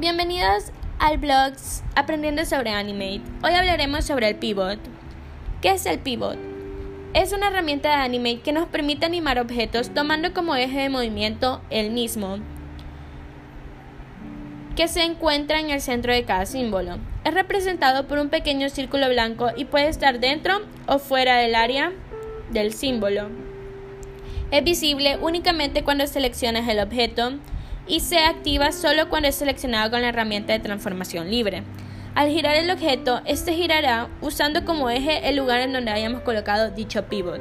Bienvenidos al blog Aprendiendo sobre Animate. Hoy hablaremos sobre el pivot. ¿Qué es el pivot? Es una herramienta de Animate que nos permite animar objetos tomando como eje de movimiento el mismo, que se encuentra en el centro de cada símbolo. Es representado por un pequeño círculo blanco y puede estar dentro o fuera del área del símbolo. Es visible únicamente cuando seleccionas el objeto y se activa solo cuando es seleccionado con la herramienta de transformación libre. Al girar el objeto, este girará usando como eje el lugar en donde hayamos colocado dicho pivot.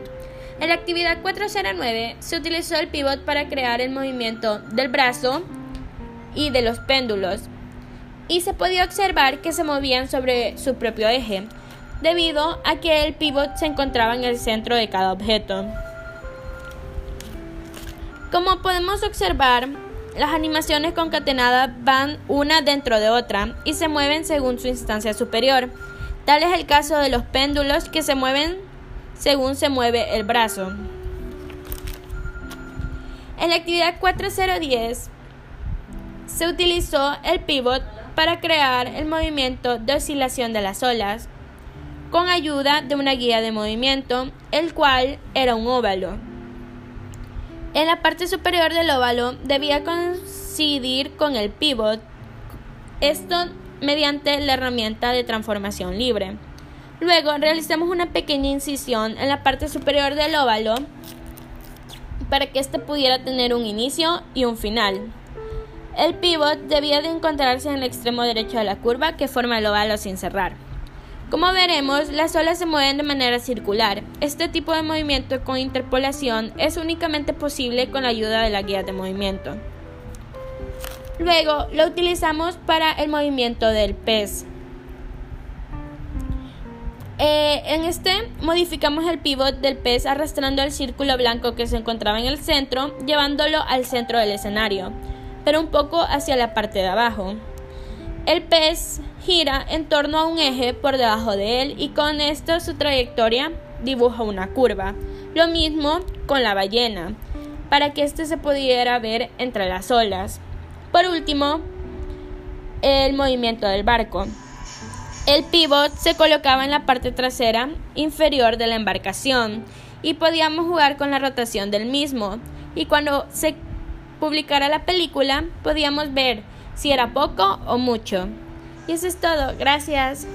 En la actividad 409 se utilizó el pivot para crear el movimiento del brazo y de los péndulos, y se podía observar que se movían sobre su propio eje, debido a que el pivot se encontraba en el centro de cada objeto. Como podemos observar, las animaciones concatenadas van una dentro de otra y se mueven según su instancia superior. Tal es el caso de los péndulos que se mueven según se mueve el brazo. En la actividad 4010 se utilizó el pivot para crear el movimiento de oscilación de las olas con ayuda de una guía de movimiento, el cual era un óvalo. En la parte superior del óvalo debía coincidir con el pivot, esto mediante la herramienta de transformación libre. Luego realizamos una pequeña incisión en la parte superior del óvalo para que éste pudiera tener un inicio y un final. El pivot debía de encontrarse en el extremo derecho de la curva que forma el óvalo sin cerrar. Como veremos, las olas se mueven de manera circular. Este tipo de movimiento con interpolación es únicamente posible con la ayuda de la guía de movimiento. Luego lo utilizamos para el movimiento del pez. Eh, en este modificamos el pivot del pez arrastrando el círculo blanco que se encontraba en el centro, llevándolo al centro del escenario, pero un poco hacia la parte de abajo. El pez gira en torno a un eje por debajo de él y con esto su trayectoria dibuja una curva. Lo mismo con la ballena, para que éste se pudiera ver entre las olas. Por último, el movimiento del barco. El pivot se colocaba en la parte trasera inferior de la embarcación y podíamos jugar con la rotación del mismo. Y cuando se publicara la película, podíamos ver si era poco o mucho. Y eso es todo. Gracias.